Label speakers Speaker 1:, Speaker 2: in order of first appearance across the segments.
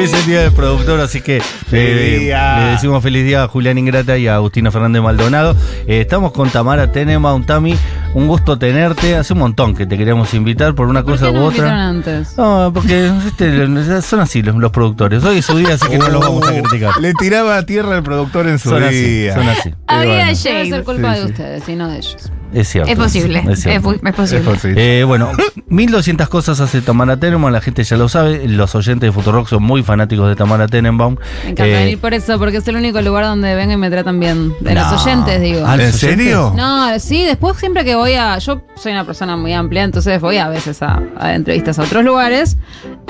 Speaker 1: Hoy es el día del productor, así que eh, le decimos feliz día a Julián Ingrata y a Agustina Fernández Maldonado. Eh, estamos con Tamara Tenema, Tami, un gusto tenerte. Hace un montón que te queríamos invitar por una
Speaker 2: ¿Por
Speaker 1: cosa
Speaker 2: qué no
Speaker 1: u otra.
Speaker 2: antes?
Speaker 1: No, porque este, son así los, los productores. Hoy es su día, así que no los vamos a criticar.
Speaker 3: Le tiraba a tierra al productor en su
Speaker 1: Son así,
Speaker 3: día.
Speaker 1: son así.
Speaker 4: Había
Speaker 1: Pero bueno,
Speaker 2: Debe ser culpa
Speaker 3: Sí,
Speaker 2: de
Speaker 3: sí.
Speaker 2: ustedes y no de ellos.
Speaker 1: es cierto.
Speaker 4: Es posible.
Speaker 1: Es cierto.
Speaker 4: Es, es posible.
Speaker 3: Es posible.
Speaker 1: Eh, bueno, 1200 cosas hace Tamara Tenenbaum, la gente ya lo sabe, los oyentes de Futurock son muy fanáticos de Tamara Tenenbaum.
Speaker 2: Me encanta
Speaker 1: Eh,
Speaker 2: venir por eso, porque es el único lugar donde vengo y me tratan bien. De
Speaker 1: No.
Speaker 2: los oyentes, digo.
Speaker 1: Ah,
Speaker 3: ¿En
Speaker 1: ¿los oyentes?
Speaker 3: serio?
Speaker 2: No, sí, después siempre que voy a. Yo soy una persona muy amplia, entonces voy a veces a, a entrevistas a otros lugares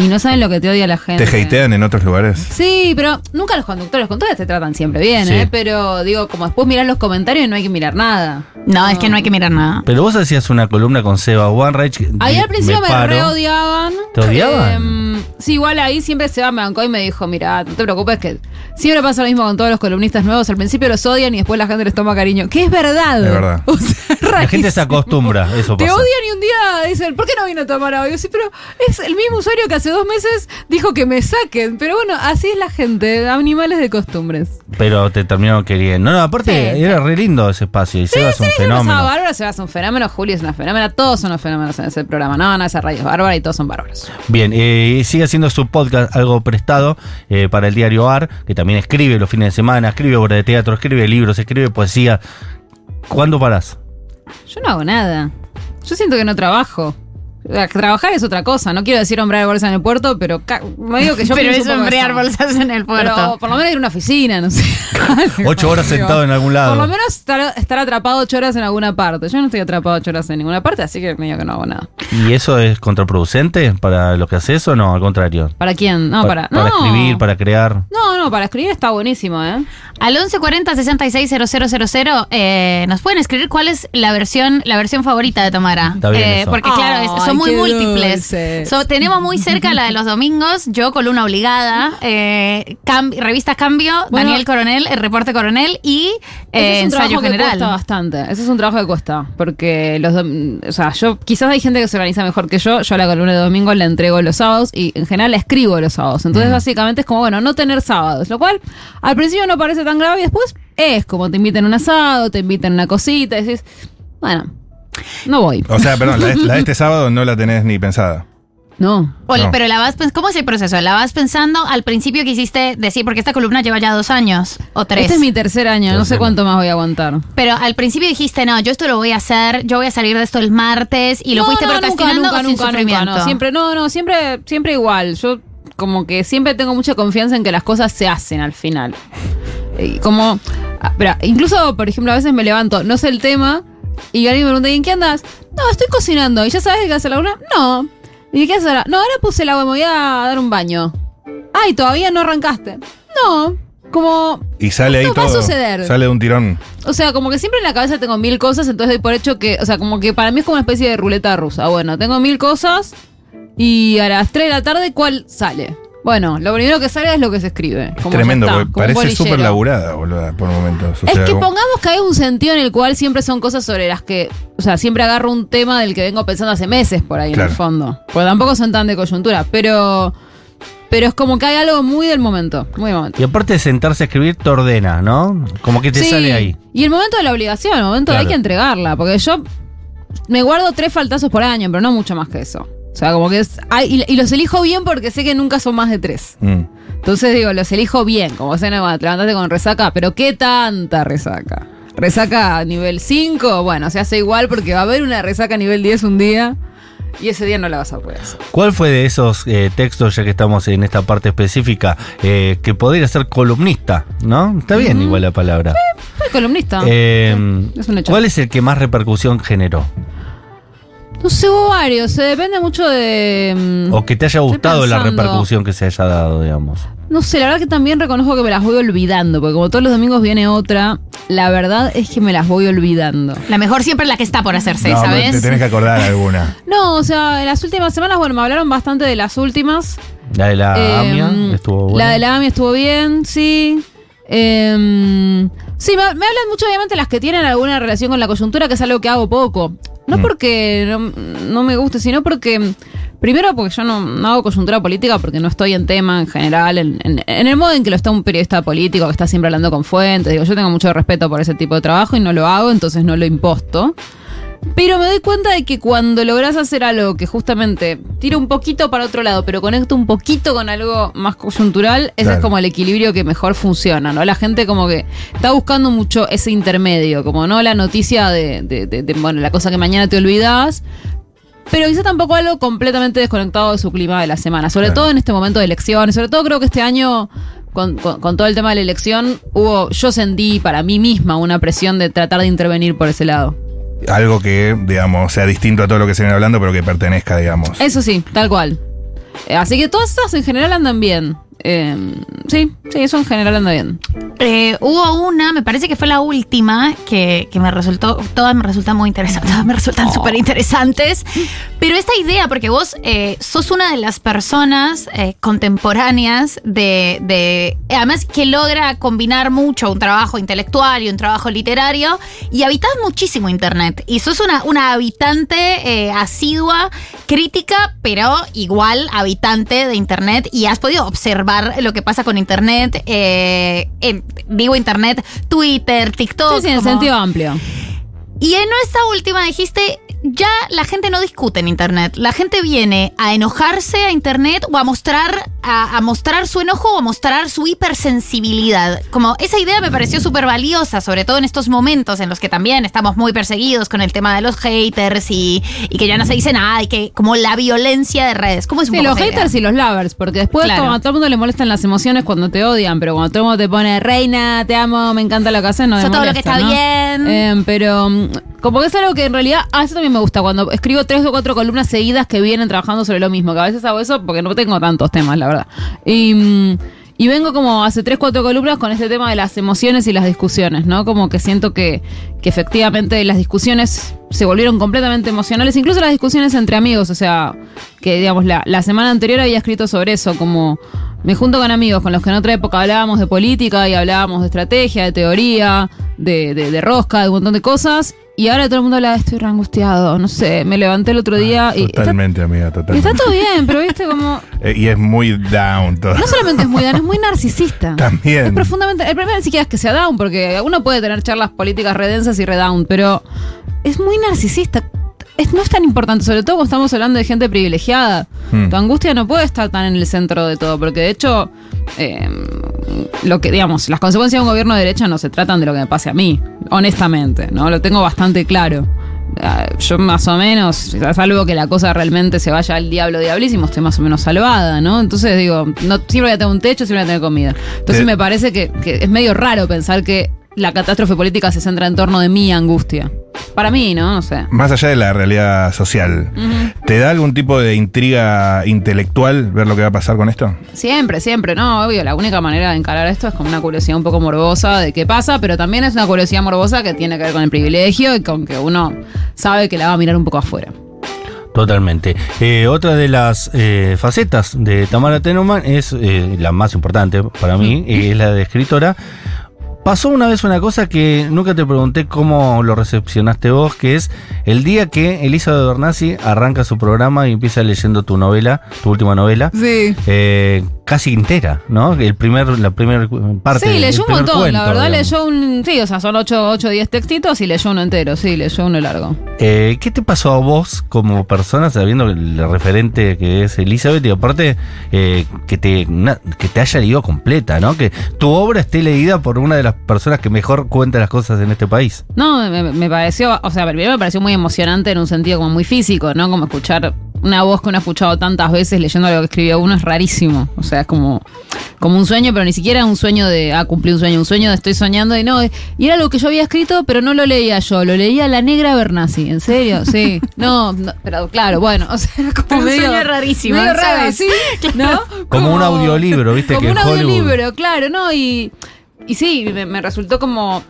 Speaker 2: y no saben lo que te odia la gente.
Speaker 3: ¿Te hatean en otros lugares?
Speaker 2: Sí, pero nunca los conductores. Los conductores te tratan siempre bien,
Speaker 1: Sí.
Speaker 2: ¿eh? Pero digo, como después mirar los comentarios y no hay que mirar nada.
Speaker 4: No, es que no hay que mirar nada.
Speaker 1: Pero vos hacías una columna con Seba Wanreich.
Speaker 2: Ahí
Speaker 1: di-
Speaker 2: al principio me,
Speaker 1: paro.
Speaker 2: reodiaban.
Speaker 1: ¿Te odiaban?
Speaker 2: Em, sí, igual ahí siempre Seba me bancó y me dijo, mira, no te preocupes que siempre pasa lo mismo con todos los columnistas nuevos. Al principio los odian y después la gente les toma cariño. Que es verdad.
Speaker 3: Es verdad.
Speaker 2: O sea,
Speaker 1: La gente se acostumbra, eso
Speaker 2: Te
Speaker 1: pasa.
Speaker 2: odian y un día dicen, ¿por qué no vino a tomar hoy? Sí, pero es el mismo usuario que hace dos meses dijo que me saquen. Pero bueno, así es la gente, animales de costumbres.
Speaker 1: Pero te terminaron queriendo. No, no, aparte
Speaker 2: Sí,
Speaker 1: era re lindo ese espacio y Seba es un fenómeno.
Speaker 2: pasaba bárbaro, se hace un fenómeno, Juli es una fenómena, todos son unos fenómenos en ese programa. No, no, esa radio es bárbara y todos son bárbaros.
Speaker 1: Bien, eh, sigue haciendo su podcast algo prestado eh, para el diario AR, que también escribe los fines de semana, escribe obra de teatro, escribe libros, escribe poesía. ¿Cuándo parás?
Speaker 2: Yo no hago nada. Yo siento que no trabajo. Trabajar es otra cosa. No quiero decir hombrar bolsa en el puerto, pero me digo que yo
Speaker 4: Pero es hombrear bolsas en el puerto.
Speaker 2: Pero por lo menos ir a una oficina, no sé.
Speaker 1: Ocho horas sentado en algún lado.
Speaker 2: Por lo menos estar, estar atrapado ocho horas en alguna parte. Yo no estoy atrapado ocho horas en ninguna parte, así que medio que no hago nada.
Speaker 1: ¿Y eso es contraproducente para lo que haces o no? Al contrario.
Speaker 2: ¿Para quién? No, para.
Speaker 1: para
Speaker 2: no.
Speaker 1: escribir, para crear.
Speaker 2: No, no, para escribir está buenísimo, ¿eh?
Speaker 4: Al 1140 660000 eh, nos pueden escribir cuál es la versión la versión favorita de Tamara.
Speaker 1: Está bien
Speaker 4: Eh,
Speaker 1: eso.
Speaker 4: porque claro, es- son muy múltiples. So, tenemos muy cerca la de los domingos, yo columna obligada, eh, Cam- revista Cambio,
Speaker 2: Bueno.
Speaker 4: Daniel Coronel, el reporte Coronel y eh,
Speaker 2: es un
Speaker 4: ensayo
Speaker 2: trabajo que
Speaker 4: general.
Speaker 2: cuesta bastante. Ese es un trabajo que cuesta. Porque los o sea, yo quizás hay gente que se organiza mejor que yo. Yo la columna de domingo la entrego los sábados y en general la escribo los sábados. Entonces, básicamente es como, bueno, no tener sábados. Lo cual al principio no parece tan grave y después es como te invitan a un asado, te invitan a una cosita y decís, bueno, no voy.
Speaker 3: O sea, perdón, la de, la de este sábado no la tenés ni pensada.
Speaker 2: No.
Speaker 4: O-
Speaker 3: No.
Speaker 4: Pero la vas ¿cómo es el proceso? ¿La vas pensando al principio que hiciste decir, porque esta columna lleva ya dos años o tres?
Speaker 2: Este es mi tercer año, no sé cuánto más voy a aguantar.
Speaker 4: Pero al principio dijiste, no, yo esto lo voy a hacer, yo voy a salir de esto el martes y lo
Speaker 2: No,
Speaker 4: fuiste
Speaker 2: no,
Speaker 4: procrastinando
Speaker 2: nunca,
Speaker 4: sin
Speaker 2: nunca, nunca,
Speaker 4: sufrimiento.
Speaker 2: no, siempre, no, no, siempre, siempre igual. Yo como que siempre tengo mucha confianza en que las cosas se hacen al final. Y como, ah, pero incluso, por ejemplo, a veces me levanto, no sé el tema, y alguien me pregunta, ¿y en qué andas? No, estoy cocinando. ¿Y ya sabes de qué hace la una? No. ¿Y qué hace ahora? No, ahora puse el agua, me voy a dar un baño. Ay, todavía no arrancaste. No. Como,
Speaker 3: Y sale ahí
Speaker 2: No va a
Speaker 3: todo.
Speaker 2: suceder.
Speaker 3: Sale de un tirón.
Speaker 2: o sea, como que siempre en la cabeza tengo mil cosas, entonces doy por hecho que, o sea, como que para mí es como una especie de ruleta rusa. Bueno, tengo mil cosas y a las 3 de la tarde, ¿cuál sale? Bueno, lo primero que sale es lo que se escribe.
Speaker 3: Es
Speaker 2: como
Speaker 3: tremendo,
Speaker 2: está,
Speaker 3: porque parece súper laburada, boluda, por momentos. O
Speaker 2: Es
Speaker 3: sea,
Speaker 2: que
Speaker 3: como-
Speaker 2: pongamos que hay un sentido en el cual siempre son cosas sobre las que, o sea, siempre agarro un tema del que vengo pensando hace meses por ahí en
Speaker 3: Claro.
Speaker 2: el fondo. Porque tampoco son tan de coyuntura, pero pero es como que hay algo muy del momento, muy del momento.
Speaker 1: Y aparte de sentarse a escribir, te ordena, ¿no? Como que te
Speaker 2: Sí,
Speaker 1: sale ahí.
Speaker 2: Y el momento de la obligación, el momento de hay
Speaker 1: Claro.
Speaker 2: que entregarla, porque yo me guardo tres faltazos por año, pero no mucho más que eso. O sea, como que es. y, y los elijo bien porque sé que nunca son más de tres.
Speaker 3: Mm.
Speaker 2: Entonces digo, los elijo bien, como se no, te levantaste con resaca, pero ¿qué tanta resaca? ¿Resaca a nivel 5? Bueno, se hace igual porque va a haber una resaca a nivel 10 un día y ese día no la vas a poder hacer.
Speaker 1: ¿Cuál fue de esos eh, textos, ya que estamos en esta parte específica, eh, que podría ser columnista, ¿no? Está bien igual la palabra.
Speaker 2: Soy columnista.
Speaker 1: Eh,
Speaker 2: es un hecho.
Speaker 1: ¿Cuál es el que más repercusión generó?
Speaker 2: No sé, hubo varios, se depende mucho de. mm,
Speaker 1: O que te haya gustado la repercusión que se haya dado, digamos.
Speaker 2: No sé, la verdad que también reconozco que me las voy olvidando, porque como todos los domingos viene otra, la verdad es que me las voy olvidando.
Speaker 4: La mejor siempre es la que está por hacerse,
Speaker 3: No,
Speaker 4: ¿sabes?
Speaker 3: te tenés que acordar alguna.
Speaker 2: No, o sea, en las últimas semanas, bueno, me hablaron bastante de las últimas.
Speaker 1: La de la
Speaker 2: Eh,
Speaker 1: AMIA estuvo buena.
Speaker 2: La de la AMIA estuvo bien, sí. Eh, sí, me, me hablan mucho, obviamente, las que tienen alguna relación con la coyuntura, que es algo que hago poco. No
Speaker 1: Mm.
Speaker 2: porque no, no me guste, sino porque Primero porque yo no, no hago coyuntura política porque no estoy en tema en general, en, en- en el modo en que lo está un periodista político que está siempre hablando con fuentes. Digo, yo tengo mucho respeto por ese tipo de trabajo y no lo hago, entonces no lo imposto. Pero me doy cuenta de que cuando logras hacer algo que justamente tira un poquito para otro lado, pero conecta un poquito con algo más coyuntural, ese
Speaker 3: Claro.
Speaker 2: es como el equilibrio que mejor funciona, ¿no? La gente como que está buscando mucho ese intermedio, como no la noticia de, de- de- de, bueno, la cosa que mañana te olvidas, pero quizá tampoco algo completamente desconectado de su clima de la semana, sobre
Speaker 3: Claro.
Speaker 2: todo en este momento de elecciones, sobre todo creo que este año... Con, con- con todo el tema de la elección, hubo, yo sentí para mí misma una presión de tratar de intervenir por ese lado.
Speaker 3: Algo que, digamos, sea distinto a todo lo que se viene hablando, pero que pertenezca, digamos.
Speaker 2: Eso sí, tal cual. Eh, así que todas estas en general andan bien. Eh, sí, sí, eso en general anda bien.
Speaker 4: Eh, hubo una, me parece que fue la última, que, que me resultó, todas me resultan muy interesantes, todas me resultan súper interesantes. Pero esta idea, porque vos eh, sos una de las personas eh, contemporáneas de, de- además que logra combinar mucho un trabajo intelectual y un trabajo literario, y habitas muchísimo Internet. Y sos una, una habitante asidua, crítica, pero igual habitante de Internet, y has podido observar lo que pasa con Internet, eh, en- digo Internet, Twitter, TikTok.
Speaker 2: Sí, sí, en
Speaker 4: como-
Speaker 2: sentido amplio.
Speaker 4: y en esta última dijiste, ya la gente no discute en internet. La gente viene a enojarse a internet o a mostrar, a, a mostrar su enojo o a mostrar su hipersensibilidad. Como esa idea me pareció súper valiosa, sobre todo en estos momentos en los que también estamos muy perseguidos con el tema de los haters y, y que ya no se dice nada y que como la violencia de redes. ¿Cómo es un
Speaker 2: Sí,
Speaker 4: poco
Speaker 2: los
Speaker 4: idea?
Speaker 2: haters y los lovers, porque después
Speaker 4: Claro.
Speaker 2: como a todo el mundo le molestan las emociones cuando te odian, pero cuando todo el mundo te pone reina, te amo, me encanta lo que haces, no
Speaker 4: Eso todo lo que está
Speaker 2: ¿no?
Speaker 4: bien.
Speaker 2: Eh, pero mm, como que es algo que en realidad, a eso también me gusta, cuando escribo tres o cuatro columnas seguidas que vienen trabajando sobre lo mismo, que a veces hago eso porque no tengo tantos temas, la mm, y vengo como hace tres, cuatro columnas con este tema de las emociones y las discusiones, ¿no? Como que siento que, que efectivamente las discusiones se volvieron completamente emocionales, incluso las discusiones entre amigos, o sea, que digamos, la, la semana anterior había escrito sobre eso, como me junto con amigos con los que en otra época hablábamos de política y hablábamos de estrategia, de teoría, de, de rosca, de un montón de cosas, y ahora todo el mundo habla, estoy re angustiado, no sé, me levanté el otro día y... está-
Speaker 3: Totalmente, amiga,
Speaker 2: y
Speaker 3: totalmente.
Speaker 2: está todo bien, pero viste como...
Speaker 3: Eh, y es muy down todo.
Speaker 2: No solamente es muy dan, es muy narcisista.
Speaker 3: También.
Speaker 2: Es profundamente. El problema ni siquiera es que sea down, porque uno puede tener charlas políticas redensas y redown, pero es muy narcisista. Es, no es tan importante, sobre todo cuando estamos hablando de gente privilegiada.
Speaker 3: Hmm.
Speaker 2: Tu angustia no puede estar tan en el centro de todo, porque de hecho, eh, lo que, digamos, las consecuencias de un gobierno de derecha no se tratan de lo que me pase a mí, honestamente, ¿no? Lo tengo bastante claro. Ah, Yo más o menos, salvo que la cosa realmente se vaya al diablo diablísimo, estoy más o menos salvada, ¿no? Entonces digo, no, siempre voy a tener un techo, siempre voy a tener comida. Entonces
Speaker 3: Eh.
Speaker 2: me parece que, que es medio raro pensar que la catástrofe política se centra en torno de mi angustia. Para mí, ¿no? No sé.
Speaker 3: Más allá de la realidad social. ¿te da algún tipo de intriga intelectual ver lo que va a pasar con esto?
Speaker 2: Siempre, siempre, no, obvio, la única manera de encarar esto es como una curiosidad un poco morbosa de qué pasa, pero también es una curiosidad morbosa que tiene que ver con el privilegio y con que uno sabe que la va a mirar un poco afuera.
Speaker 1: Totalmente. Eh, otra de las eh, facetas de Tamara Tenuman es eh, la más importante para mí, es la de escritora. Pasó una vez una cosa que nunca te pregunté cómo lo recepcionaste vos, que es el día que Elizabeth Bernassi arranca su programa y empieza leyendo tu novela, tu última novela,
Speaker 2: Sí.
Speaker 1: eh, casi entera, ¿no? El primer, la primera parte.
Speaker 2: Sí, leyó un montón,
Speaker 1: cuento,
Speaker 2: la verdad
Speaker 1: digamos.
Speaker 2: leyó un... Sí, o sea, son 8 o 10 textitos y leyó uno entero, sí, leyó uno largo.
Speaker 1: Eh, ¿Qué te pasó a vos como persona sabiendo el referente que es Elizabeth y aparte eh, que, te, na- que te haya leído completa, ¿no? Que tu obra esté leída por una de las personas que mejor cuenta las cosas en este país.
Speaker 2: No, me, me pareció, o sea, primero me pareció muy emocionante en un sentido como muy físico, ¿no? Como escuchar una voz que uno ha escuchado tantas veces leyendo lo que escribió uno es rarísimo. O sea, es como, como un sueño, pero ni siquiera un sueño de, ah, cumplí un sueño, un sueño de estoy soñando y no. Y era algo que yo había escrito, pero no lo leía yo, lo leía la negra Bernasi. ¿En serio? Sí. No, no, pero claro, bueno, o sea, era como
Speaker 4: Un
Speaker 2: medio,
Speaker 4: sueño rarísimo,
Speaker 2: medio raro,
Speaker 4: ¿sabes?
Speaker 2: sí, ¿no?
Speaker 1: Como un audiolibro, ¿viste?
Speaker 2: Como
Speaker 1: que
Speaker 2: un
Speaker 1: Hollywood-
Speaker 2: audiolibro, claro, ¿no? Y, y sí, me, resultó como,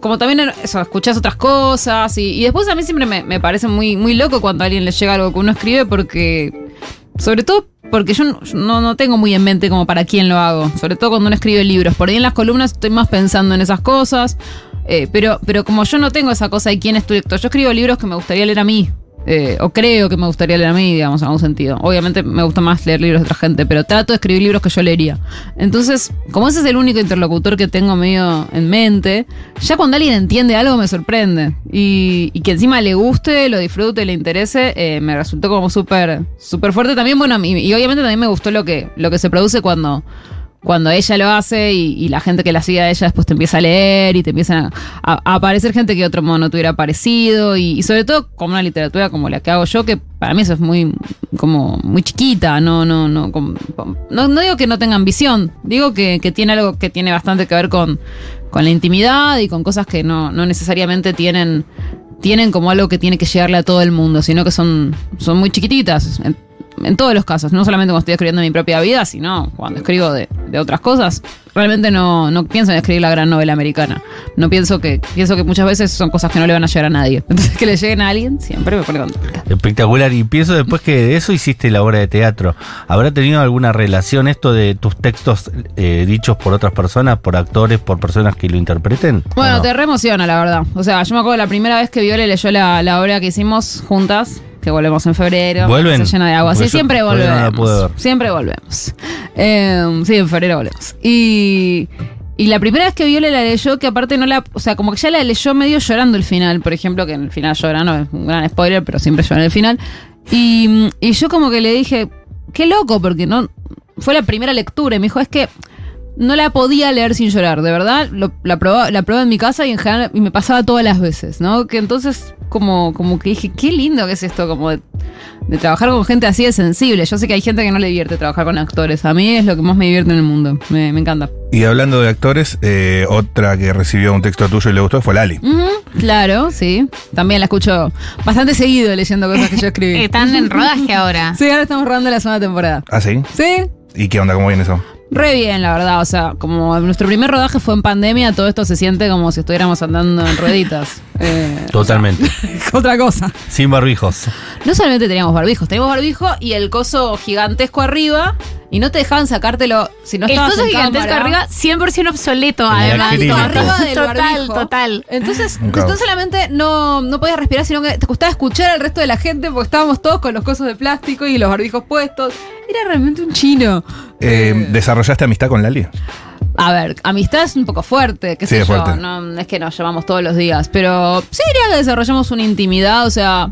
Speaker 2: como, también eso, escuchás otras cosas y, y después a mí siempre me, me parece muy, muy loco cuando a alguien le llega algo que uno escribe porque, sobre todo porque yo no, yo no, no tengo muy en mente como para quién lo hago, sobre todo cuando uno escribe libros, por ahí en las columnas estoy más pensando en esas cosas, eh, pero, pero como yo no tengo esa cosa de quién es tu lector, yo escribo libros que me gustaría leer a mí. Eh, o creo que me gustaría leer a mí, digamos, en algún sentido. Obviamente me gusta más leer libros de otra gente, pero trato de escribir libros que yo leería. Entonces, como ese es el único interlocutor que tengo medio en mente, ya cuando alguien entiende algo me sorprende. Y, que encima le guste, lo disfrute, le interese, eh, me resultó como súper súper fuerte también. Bueno, y, y obviamente también me gustó lo que, lo que se produce cuando cuando ella lo hace y, la gente que la sigue a ella después te empieza a leer y te empiezan a, aparecer gente que de otro modo no te hubiera aparecido y, y sobre todo como una literatura como la que hago yo que para mí eso es muy como muy chiquita no no no como- no, no digo que no tenga ambición digo que, que tiene algo que tiene bastante que ver con con la intimidad y con cosas que no, no necesariamente tienen tienen como algo que tiene que llegarle a todo el mundo sino que son son muy chiquititas en, todos los casos, no solamente cuando estoy escribiendo mi propia vida, sino cuando escribo de, de otras cosas. Realmente no, no pienso en escribir la gran novela americana. No pienso que, pienso que muchas veces son cosas que no le van a llegar a nadie. Entonces que le lleguen a alguien siempre me pone contenta.
Speaker 1: Espectacular. Y pienso después que de eso hiciste la obra de teatro. ¿Habrá tenido alguna relación esto de tus textos eh, dichos por otras personas, por actores, por personas que lo interpreten? ¿O
Speaker 2: Bueno,
Speaker 1: no?
Speaker 2: te reemociona, la verdad. O sea, yo me acuerdo la primera vez que Viole leyó la, la obra que hicimos juntas, que volvemos en febrero.
Speaker 1: ¿Vuelven?
Speaker 2: Se llena de agua.
Speaker 1: Porque
Speaker 2: Sí, siempre
Speaker 1: no
Speaker 2: volvemos. Siempre volvemos. Eh, sí, en febrero volvemos. Y, y la primera vez que Viole la leyó, que aparte no la. O sea, como que ya la leyó medio llorando el final, por ejemplo, que en el final llora, no es un gran spoiler, pero siempre llora en el final. Y, y yo como que le dije, qué loco, porque no. Fue la primera lectura y me dijo, es que no la podía leer sin llorar, de verdad. Lo- la, probaba, la probé en mi casa y en general y me pasaba todas las veces, ¿no? Que entonces como, como que dije, qué lindo que es esto, como de, de trabajar con gente así de sensible. Yo sé que hay gente que no le divierte trabajar con actores. A mí es lo que más me divierte en el mundo. Me, me encanta.
Speaker 3: Y hablando de actores, eh, otra que recibió un texto tuyo y le gustó fue Lali.
Speaker 2: Claro, sí. También la escucho bastante seguido leyendo cosas que yo escribí.
Speaker 4: Están en rodaje ahora.
Speaker 2: Sí, ahora estamos rodando la segunda temporada.
Speaker 3: ¿Ah, sí?
Speaker 2: Sí,
Speaker 3: ¿Y qué onda? ¿Cómo viene eso?
Speaker 2: Re bien, la verdad. O sea, como nuestro primer rodaje fue en pandemia, todo esto se siente como si estuviéramos andando en rueditas. Eh,
Speaker 1: Totalmente.
Speaker 2: otra cosa.
Speaker 1: Sin barbijos.
Speaker 2: No solamente teníamos barbijos, teníamos barbijo y el coso gigantesco arriba y no te dejaban sacártelo si no
Speaker 4: el
Speaker 2: estabas
Speaker 4: coso
Speaker 2: en
Speaker 4: gigantesco
Speaker 2: cámara.
Speaker 4: arriba, 100% obsoleto, además.
Speaker 2: Arriba del
Speaker 4: total,
Speaker 2: barbijo.
Speaker 4: total.
Speaker 2: Entonces, no solamente no, no podías respirar, sino que te costaba escuchar al resto de la gente porque estábamos todos con los cosos de plástico y los barbijos puestos. Era realmente un chino.
Speaker 3: Eh, ¿Desarrollaste amistad con Lali?
Speaker 2: A ver, amistad es un poco fuerte, qué
Speaker 3: Sí,
Speaker 2: sé
Speaker 3: es
Speaker 2: yo.
Speaker 3: fuerte.
Speaker 2: No es que nos llamamos todos los días, pero sí diría que desarrollamos una intimidad, o sea,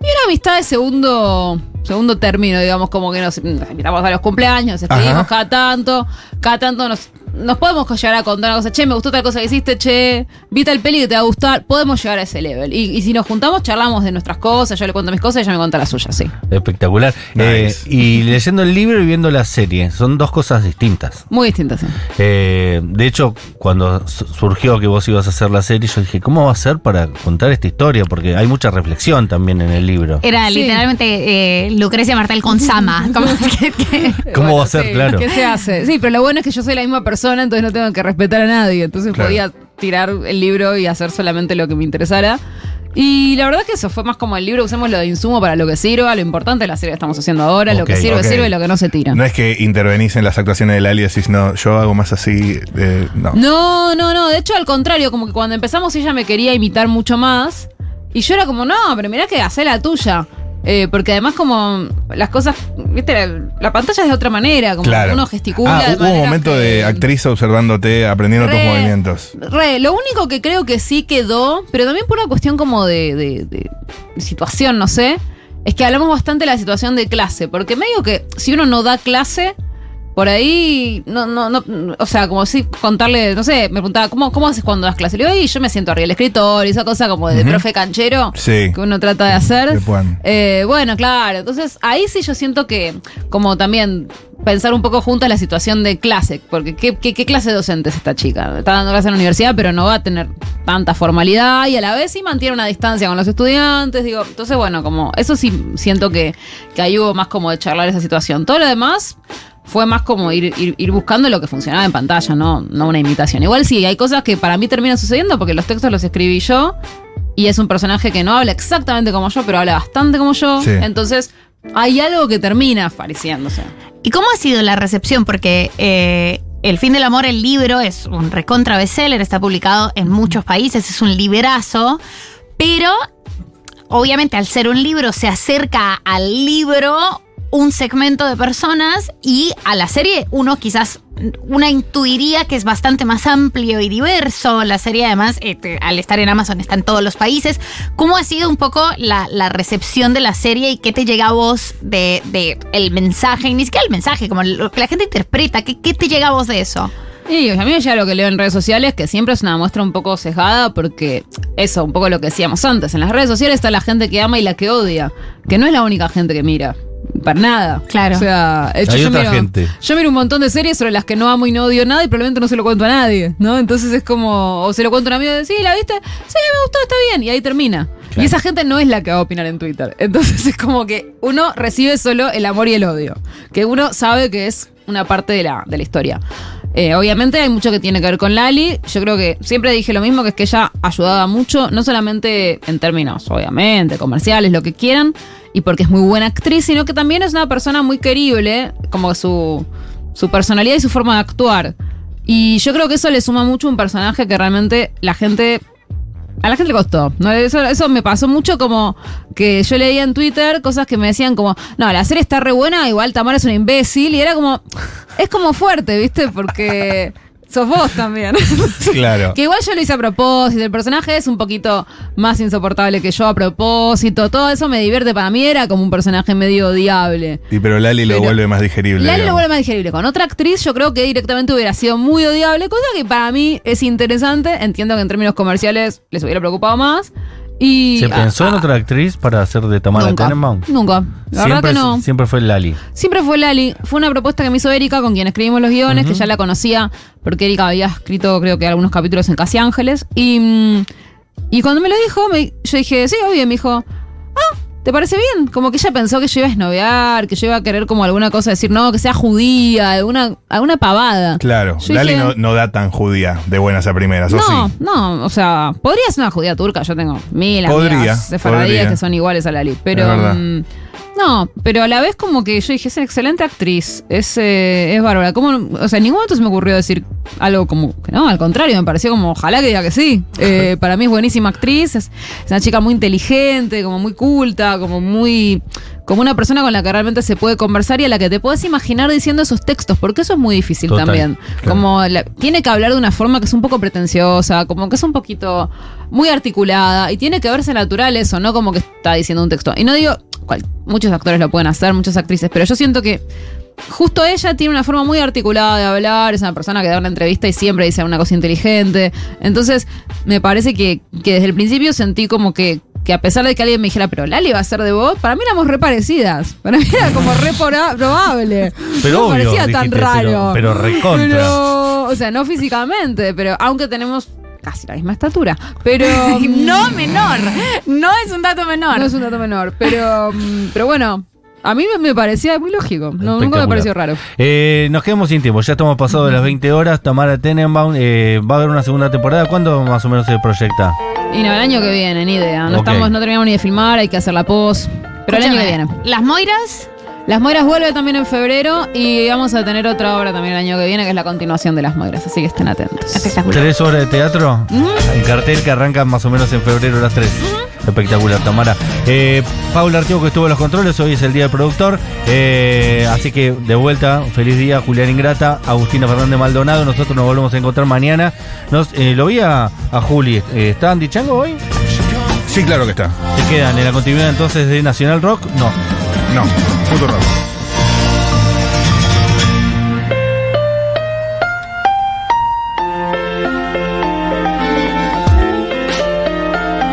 Speaker 2: y una amistad de segundo segundo término, digamos, como que nos, nos invitamos a los cumpleaños, escribimos
Speaker 3: Ajá.
Speaker 2: cada tanto, cada tanto nos, nos podemos llegar a contar una cosa, che, me gustó tal cosa que hiciste, che, vi tal peli que te va a gustar, podemos llegar a ese level. Y, y si nos juntamos, charlamos de nuestras cosas, yo le cuento mis cosas y ella me cuenta las suyas, sí.
Speaker 1: Espectacular.
Speaker 3: Nice.
Speaker 1: Eh, y leyendo el libro y viendo la serie, son dos cosas distintas.
Speaker 2: Muy distintas, sí.
Speaker 1: Eh, de hecho, cuando su- surgió que vos ibas a hacer la serie, yo dije, ¿cómo va a ser para contar esta historia? Porque hay mucha reflexión también en el libro.
Speaker 4: Era
Speaker 2: Sí.
Speaker 4: literalmente eh, Lucrecia Martel con Sama. Como que- que-
Speaker 1: ¿Cómo va a ser?
Speaker 2: sí,
Speaker 1: Claro.
Speaker 2: ¿Qué se hace? Sí, pero lo bueno es que yo soy la misma persona, entonces no tengo que respetar a nadie. Entonces
Speaker 3: Claro.
Speaker 2: podía tirar el libro y hacer solamente lo que me interesara. Y la verdad que eso fue más como el libro, usemos lo de insumo para lo que sirva, lo importante es la serie que estamos haciendo ahora, lo que sirve, sirve y lo que no se tira.
Speaker 3: No es que intervenís en las actuaciones de Lali y decís, no, yo hago más así. eh, no.
Speaker 2: No, no, no. De hecho, al contrario, como que cuando empezamos ella me quería imitar mucho más. Y yo era como, no, pero mirá que hacé la tuya. Eh, porque además como las cosas, viste, la, la pantalla es de otra manera, como
Speaker 3: Claro.
Speaker 2: uno gesticula.
Speaker 3: Ah,
Speaker 2: de
Speaker 3: hubo un momento
Speaker 2: que-
Speaker 3: de actriz observándote, aprendiendo tus movimientos.
Speaker 2: Re, lo único que creo que sí quedó, pero también por una cuestión como de, de- de situación, no sé, es que hablamos bastante de la situación de clase, porque medio que si uno no da clase, por ahí, no, no, no, o sea, como si contarle, no sé, me preguntaba, ¿cómo, cómo haces cuando das clase? Le digo, y yo me siento arriba del escritor, y esa cosa como de profe canchero
Speaker 3: Sí.
Speaker 2: que uno trata de hacer. Eh, bueno, claro. Entonces, ahí sí yo siento que, como también pensar un poco juntas la situación de clase, porque ¿qué, qué, qué clase de docente es esta chica? Está dando clase en la universidad, pero no va a tener tanta formalidad y a la vez sí mantiene una distancia con los estudiantes. Digo, entonces, bueno, como eso sí siento que, que ahí hubo más como de charlar esa situación. Todo lo demás fue más como ir, ir, ir buscando lo que funcionaba en pantalla, no, no una imitación. Igual sí, hay cosas que para mí terminan sucediendo porque los textos los escribí yo y es un personaje que no habla exactamente como yo, pero habla bastante como yo.
Speaker 3: Sí.
Speaker 2: Entonces, hay algo que termina apareciéndose.
Speaker 4: ¿Y cómo ha sido la recepción? Porque eh, El fin del amor, el libro, es un recontra bestseller, está publicado en muchos países, es un librazo, pero obviamente al ser un libro se acerca al libro un segmento de personas y a la serie uno quizás una intuiría que es bastante más amplio y diverso. La serie además, eh, te- al estar en Amazon, está en todos los países. ¿Cómo ha sido un poco la, recepción de la serie y qué te llega a vos de, de el mensaje? Y ni siquiera el mensaje, como lo que la gente interpreta. ¿Qué, qué te llega a vos de eso?
Speaker 2: Y a mí me llega lo que leo en redes sociales, que siempre es una muestra un poco sesgada, porque eso, un poco lo que decíamos antes. En las redes sociales está la gente que ama y la que odia, que no es la única gente que mira. Para nada.
Speaker 4: Claro.
Speaker 2: O sea, de hecho,
Speaker 1: Hay
Speaker 2: yo
Speaker 1: otra
Speaker 2: miro,
Speaker 1: gente.
Speaker 2: Yo miro un montón de series sobre las que no amo y no odio nada y probablemente no se lo cuento a nadie, ¿no? Entonces es como, o se lo cuento a un amigo de, sí, ¿la viste? Sí, me gustó, está bien. Y ahí termina. Y esa gente no es la que va a opinar en Twitter. Entonces es como que uno recibe solo el amor y el odio. Que uno sabe que es una parte de la, de la historia. Eh, obviamente hay mucho que tiene que ver con Lali. Yo creo que siempre dije lo mismo, que es que ella ayudaba mucho, no solamente en términos, obviamente, comerciales, lo que quieran, y porque es muy buena actriz, sino que también es una persona muy querible, como su, su personalidad y su forma de actuar. Y yo creo que eso le suma mucho a un personaje que realmente la gente a la gente le costó. ¿no? Eso, eso me pasó mucho como que yo leía en Twitter cosas que me decían como, no, la serie está re buena, igual Tamara es una imbécil. Y era como, es como fuerte, ¿viste? Porque sos vos también.
Speaker 3: Claro.
Speaker 2: que igual yo lo hice a propósito. El personaje es un poquito más insoportable que yo a propósito. Todo eso me divierte. Para mí era como un personaje medio odiable.
Speaker 3: Y pero Lali lo vuelve más digerible.
Speaker 2: Lali lo vuelve más digerible. Con otra actriz, yo creo que directamente hubiera sido muy odiable, cosa que para mí es interesante. Entiendo que en términos comerciales les hubiera preocupado más. Y
Speaker 1: ¿Se pensó en
Speaker 2: ah,
Speaker 1: otra actriz para hacer de Tamara
Speaker 2: nunca,
Speaker 1: Tenenbaum?
Speaker 2: Nunca. La
Speaker 1: Siempre,
Speaker 2: verdad que no.
Speaker 1: siempre fue Lali.
Speaker 2: Siempre fue Lali. Fue una propuesta que me hizo Erika, con quien escribimos los guiones, que ya la conocía, porque Erika había escrito, creo que algunos capítulos en Casi Ángeles. Y, mm, y cuando me lo dijo, me- yo dije, sí, obvio. Me dijo, ah, ¿te parece bien? Como que ella pensó que yo iba a esnovear, que yo iba a querer como alguna cosa, decir, no, que sea judía, alguna, alguna pavada.
Speaker 3: Claro.
Speaker 2: Yo
Speaker 3: Lali
Speaker 2: dije,
Speaker 3: no, no da tan judía de buenas a primeras, ¿o
Speaker 2: no,
Speaker 3: sí?
Speaker 2: no, o sea, podría ser una judía turca, yo tengo mil
Speaker 3: Podría,
Speaker 2: amigas sefaradíes
Speaker 3: podría.
Speaker 2: que son iguales a Lali, pero no, pero a la vez como que yo dije, es una excelente actriz, es, eh, es bárbara, ¿Cómo, o sea, en ningún momento se me ocurrió decir algo como que no, al contrario, me pareció como, ojalá que diga que sí, Eh, para mí es buenísima actriz, es, es una chica muy inteligente, como muy culta, como muy como una persona con la que realmente se puede conversar y a la que te puedes imaginar diciendo esos textos, porque eso es muy difícil
Speaker 1: Total,
Speaker 2: también.
Speaker 3: claro.
Speaker 2: Como la- tiene que hablar de una forma que es un poco pretenciosa, como que es un poquito muy articulada y tiene que verse natural eso, no como que está diciendo un texto. Y no digo, cual- muchos actores lo pueden hacer, muchas actrices, pero yo siento que justo ella tiene una forma muy articulada de hablar, es una persona que da una entrevista y siempre dice una cosa inteligente. Entonces, me parece que, que desde el principio sentí como que, que a pesar de que alguien me dijera, pero Lali va a ser de vos, para mí éramos re parecidas. Para mí era como re probable.
Speaker 1: Pero
Speaker 2: no
Speaker 1: obvio,
Speaker 2: parecía tan
Speaker 1: dijiste,
Speaker 2: raro.
Speaker 1: pero- pero recontra.
Speaker 2: Pero, o sea, no físicamente, pero aunque tenemos casi la misma estatura. Pero.
Speaker 4: No menor. No es un dato menor.
Speaker 2: No es un dato menor, pero, mm, pero bueno, a mí me, parecía muy lógico. No, nunca me pareció raro.
Speaker 1: Eh, nos quedamos sin tiempo, ya estamos pasados de las 20 horas. Tamara Tenenbaum, eh, va a haber una segunda temporada. ¿Cuándo más o menos se proyecta?
Speaker 2: Y no, el año que viene, ni idea. No, estamos, no terminamos ni de filmar, hay que hacer la pos. Pero el año que viene.
Speaker 4: Las Moiras.
Speaker 2: Las Moiras vuelve también en febrero y vamos a tener otra obra también el año que viene, que es la continuación de Las Moiras. Así que estén atentos.
Speaker 4: Espectacular.
Speaker 1: ¿Tres horas de teatro? En cartel que arrancan más o menos en febrero las tres. Espectacular, Tamara. Eh, Paula Artigo que estuvo en los controles, hoy es el día del productor. Eh, así que de vuelta, feliz día, Julián Ingrata, Agustina Fernández Maldonado. Nosotros nos volvemos a encontrar mañana. Nos, eh, lo vi a, a Juli. Eh, ¿Está Andy Chango hoy?
Speaker 3: Sí, claro que está.
Speaker 1: ¿Se quedan en la continuidad entonces de Nacional Rock? No.
Speaker 3: No.